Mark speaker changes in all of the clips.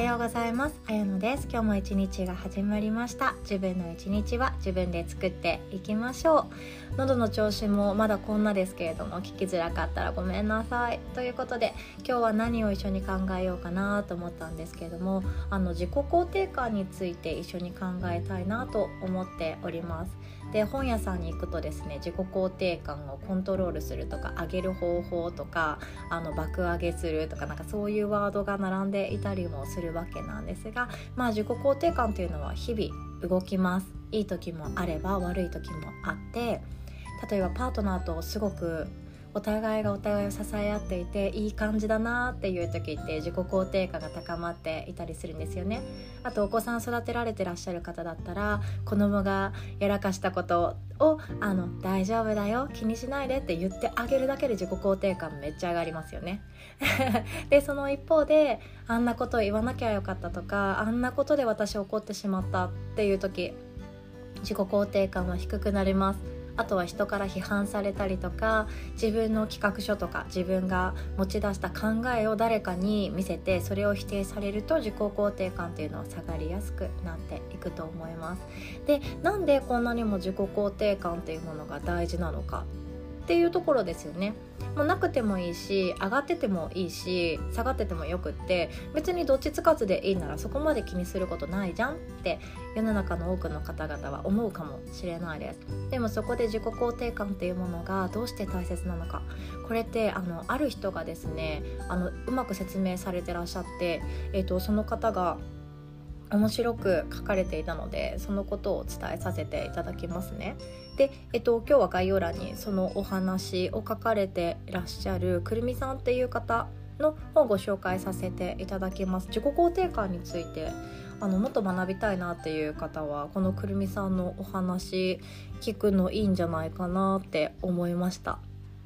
Speaker 1: はようございます。あやのです。今日も一日が始まりました。自分の一日は自分で作っていきましょう。喉の調子もまだこんなですけれども聞きづらかったらごめんなさい。ということで今日は何を一緒に考えようかなと思ったんですけれどもあの自己肯定感について一緒に考えたいなと思っております。で本屋さんに行くとですね自己肯定感をコントロールするとか上げる方法とかあの爆上げするとかなんかそういうワードが並んでいたりもするわけなんですがまあ自己肯定感というのは日々動きます。いい時もあれば悪い時もあって例えばパートナーとすごくお互いがお互いを支え合っていていい感じだなっていう時って自己肯定感が高まっていたりするんですよね。あとお子さん育てられてらっしゃる方だったら子供がやらかしたことをあの大丈夫だよ気にしないでって言ってあげるだけで自己肯定感めっちゃ上がりますよね。でその一方であんなこと言わなきゃよかったとかあんなことで私怒ってしまったっていう時自己肯定感は低くなります。あとは人から批判されたりとか自分の企画書とか自分が持ち出した考えを誰かに見せてそれを否定されると自己肯定感というのは下がりやすくなっていくと思います。でなんでこんなにも自己肯定感というものが大事なのかっていうところですよね。もうなくてもいいし上がっててもいいし下がっててもよくって別にどっちつかずでいいならそこまで気にすることないじゃんって世の中の多くの方々は思うかもしれないですでもそこで自己肯定感っていうものがどうして大切なのかこれってあのある人がですねあのうまく説明されてらっしゃって、えーとその方が面白く書かれていたのでそのことをお伝えさせていただきますね。で、えっと、今日は概要欄にそのお話を書かれていらっしゃるくるみさんっていう方の本をご紹介させていただきます。自己肯定感についてあのもっと学びたいなっていう方はこのくるみさんのお話聞くのいいんじゃないかなって思いました。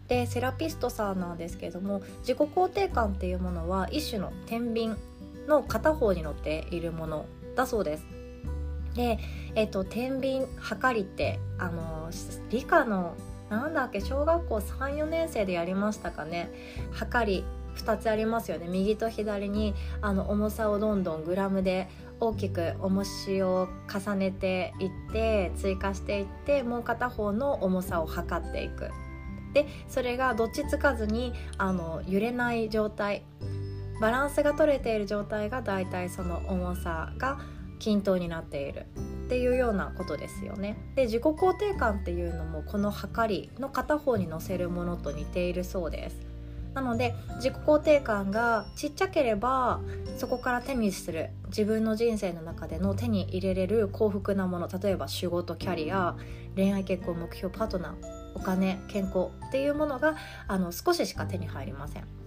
Speaker 1: でセラピストさんなんですけれども自己肯定感っていうものは一種の天秤の片方に乗っているものだそうです。で、えっと、天秤はりってあの理科のなんだっけ小学校34年生でやりましたかね。はかり2つありますよね。右と左にあの重さをどんどんグラムで大きく重しを重ねていって追加していってもう片方の重さを測っていく。でそれがどっちつかずにあの揺れない状態。バランスが取れている状態がだいたいその重さが均等になっているっていうようなことですよね。で自己肯定感っていうのもこの測りの片方に乗せるものと似ているそうです。なので自己肯定感がちっちゃければそこから手にする自分の人生の中での手に入れれる幸福なもの例えば仕事キャリア恋愛結婚目標パートナーお金健康っていうものがあの少ししか手に入りません。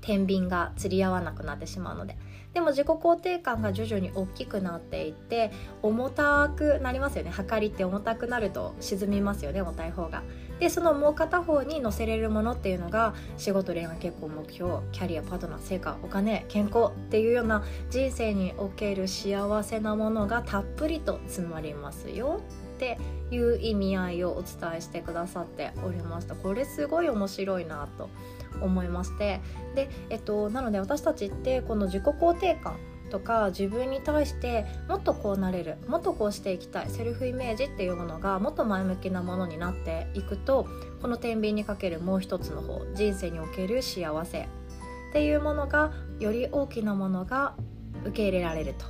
Speaker 1: 天秤が釣り合わなくなってしまうので。でも自己肯定感が徐々に大きくなっていって重たくなりますよね。測りって重たくなると沈みますよね重たい方が。でそのもう片方に乗せれるものっていうのが仕事恋愛結婚目標キャリアパートナー成果お金健康っていうような人生における幸せなものがたっぷりと詰まりますよ。っていう意味合いをお伝えしてくださっておりました。これすごい面白いなと。思いまして。で、えっと、なので私たちってこの自己肯定感とか自分に対してもっとこうなれるもっとこうしていきたいセルフイメージっていうものがもっと前向きなものになっていくとこの天秤にかけるもう一つの方人生における幸せっていうものがより大きなものが受け入れられると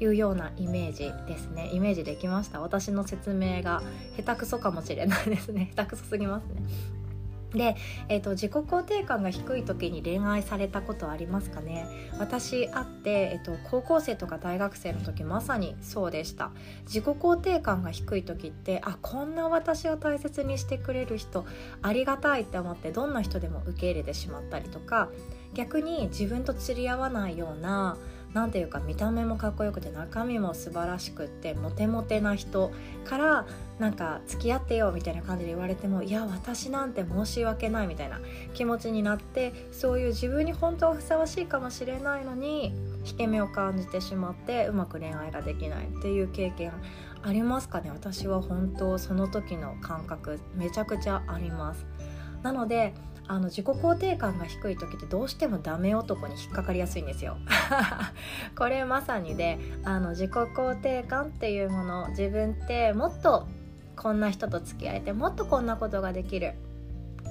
Speaker 1: いうようなイメージですね。イメージできました。私の説明が下手くそかもしれないですね。下手くそすぎますね。で、えーと、自己肯定感が低い時に恋愛されたことありますかね？私あって、えーと、高校生とか大学生の時まさにそうでした。自己肯定感が低い時ってあこんな私を大切にしてくれる人ありがたいって思ってどんな人でも受け入れてしまったりとか逆に自分と釣り合わないような何ていうか見た目もかっこよくて中身も素晴らしくってモテモテな人からなんか付き合ってよみたいな感じで言われてもいや私なんて申し訳ないみたいな気持ちになってそういう自分に本当はふさわしいかもしれないのに引け目を感じてしまってうまく恋愛ができないっていう経験ありますかね？私は本当その時の感覚めちゃくちゃあります。なのであの自己肯定感が低い時ってどうしてもダメ男に引っかかりやすいんですよ。これまさにであの自己肯定感っていうもの自分ってもっとこんな人と付き合えてもっとこんなことができる。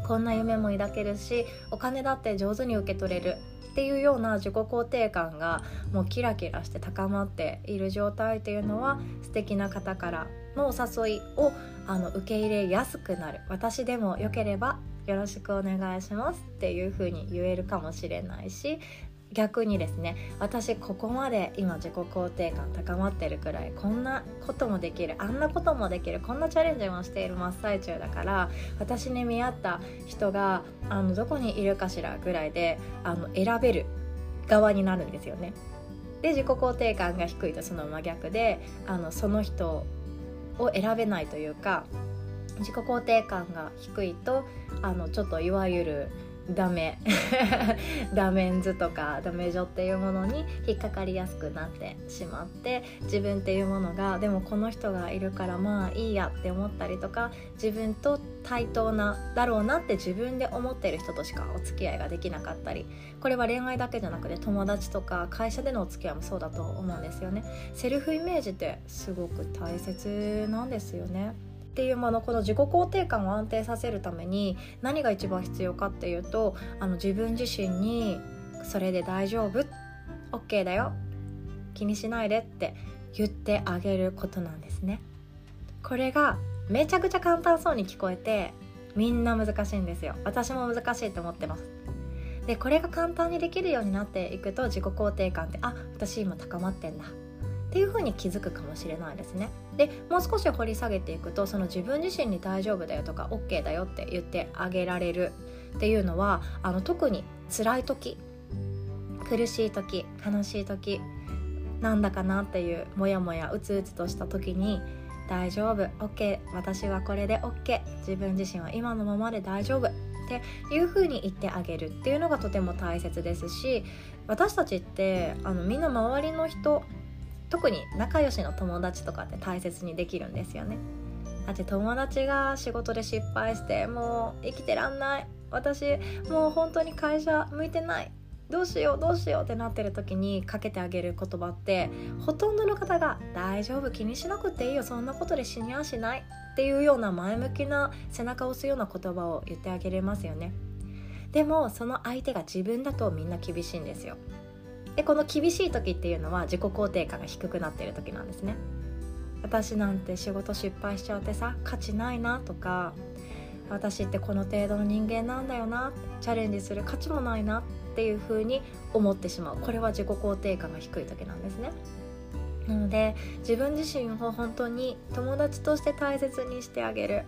Speaker 1: こんな夢も抱けるしお金だって上手に受け取れる。っていうような自己肯定感がもうキラキラして高まっている状態っていうのは素敵な方からのお誘いをあの受け入れやすくなる。私でもよければよろしくお願いしますっていう風に言えるかもしれないし逆にですね私ここまで今自己肯定感高まってるくらいこんなこともできるあんなこともできるこんなチャレンジもしている真っ最中だから私に見合った人があのどこにいるかしらぐらいであの選べる側になるんですよね。で自己肯定感が低いとその真逆であのその人を選べないというか自己肯定感が低いとあのちょっといわゆるダメ ダメンズとかダメ女っていうものに引っかかりやすくなってしまって自分っていうものがでもこの人がいるからまあいいやって思ったりとか自分と対等なだろうなって自分で思ってる人としかお付き合いができなかったりこれは恋愛だけじゃなくて友達とか会社でのお付き合いもそうだと思うんですよね。セルフイメージってすごく大切なんですよね。っていうものこの自己肯定感を安定させるために何が一番必要かっていうとあの自分自身に「それで大丈夫？OK だよ。気にしないで」って言ってあげることなんですね。これがめちゃくちゃ簡単そうに聞こえてみんな難しいんですよ。私も難しいと思ってます。でこれが簡単にできるようになっていくと自己肯定感ってあ私今高まってんだ。っていうふうに気づくかもしれないですね。でもう少し掘り下げていくとその自分自身に大丈夫だよとか OK だよって言ってあげられるっていうのはあの特に辛い時苦しい時悲しい時なんだかなっていうモヤモヤうつうつとした時に大丈夫 OK 私はこれで OK 自分自身は今のままで大丈夫っていう風に言ってあげるっていうのがとても大切ですし私たちってあのみんな周りの人特に仲良しの友達とかって大切にできるんですよね。だって友達が仕事で失敗してもう生きてらんない。私もう本当に会社向いてない。どうしようどうしようってなってる時にかけてあげる言葉ってほとんどの方が「大丈夫気にしなくていいよ。そんなことで死にはしない」っていうような前向きな背中を押すような言葉を言ってあげれますよね。でもその相手が自分だとみんな厳しいんですよ。でこの厳しい時っていうのは自己肯定感が低くなっている時なんですね。私なんて仕事失敗しちゃってさ価値ないなとか私ってこの程度の人間なんだよなチャレンジする価値もないなっていう風に思ってしまう。これは自己肯定感が低い時なんですね。なので自分自身を本当に友達として大切にしてあげる。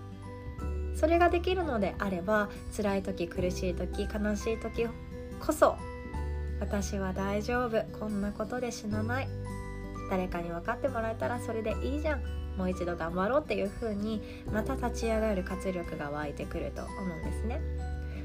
Speaker 1: それができるのであれば辛い時苦しい時悲しい時こそ私は大丈夫。こんなことで死なない。誰かに分かってもらえたらそれでいいじゃん。もう一度頑張ろうっていう風にまた立ち上がる活力が湧いてくると思うんですね。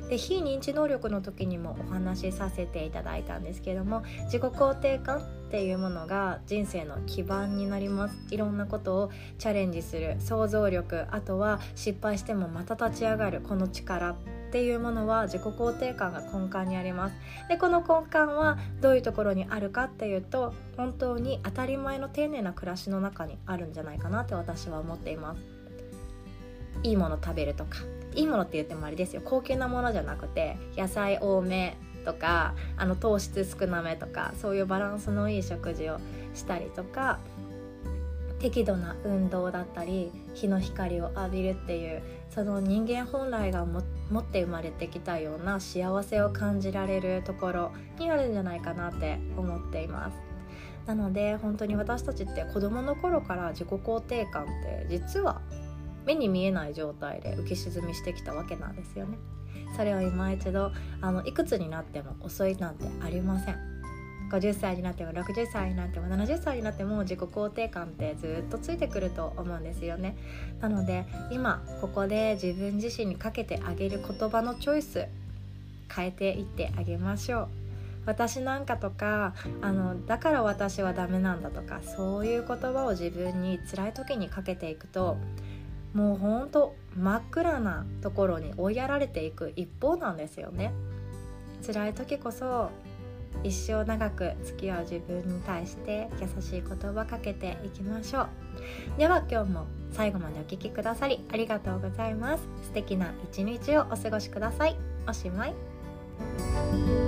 Speaker 1: で非認知能力の時にもお話しさせていただいたんですけども自己肯定感っていうものが人生の基盤になります。いろんなことをチャレンジする想像力あとは失敗してもまた立ち上がるこの力。っていうものは自己肯定感が根幹にあります。でこの根幹はどういうところにあるかっていうと本当に当たり前の丁寧な暮らしの中にあるんじゃないかなって私は思っています。いいもの食べるとかいいものって言ってもあれですよ。高級なものじゃなくて野菜多めとかあの糖質少なめとかそういうバランスのいい食事をしたりとか適度な運動だったり日の光を浴びるっていうその人間本来が持って生まれてきたような幸せを感じられるところにあるんじゃないかなって思っています。なので本当に私たちって子どもの頃から自己肯定感って実は目に見えない状態で浮き沈みしてきたわけなんですよね。それを今一度あのいくつになっても遅いなんてありません。50歳になっても60歳になっても70歳になっても自己肯定感ってずっとついてくると思うんですよね。なので今ここで自分自身にかけてあげる言葉のチョイス変えていってあげましょう。私なんかとかあのだから私はダメなんだとかそういう言葉を自分に辛い時にかけていくともうほんと真っ暗なところに追いやられていく一方なんですよね。辛い時こそ一生長く付き合う自分に対して優しい言葉かけていきましょう。では今日も最後までお聴きくださりありがとうございます。素敵な一日をお過ごしください。おしまい。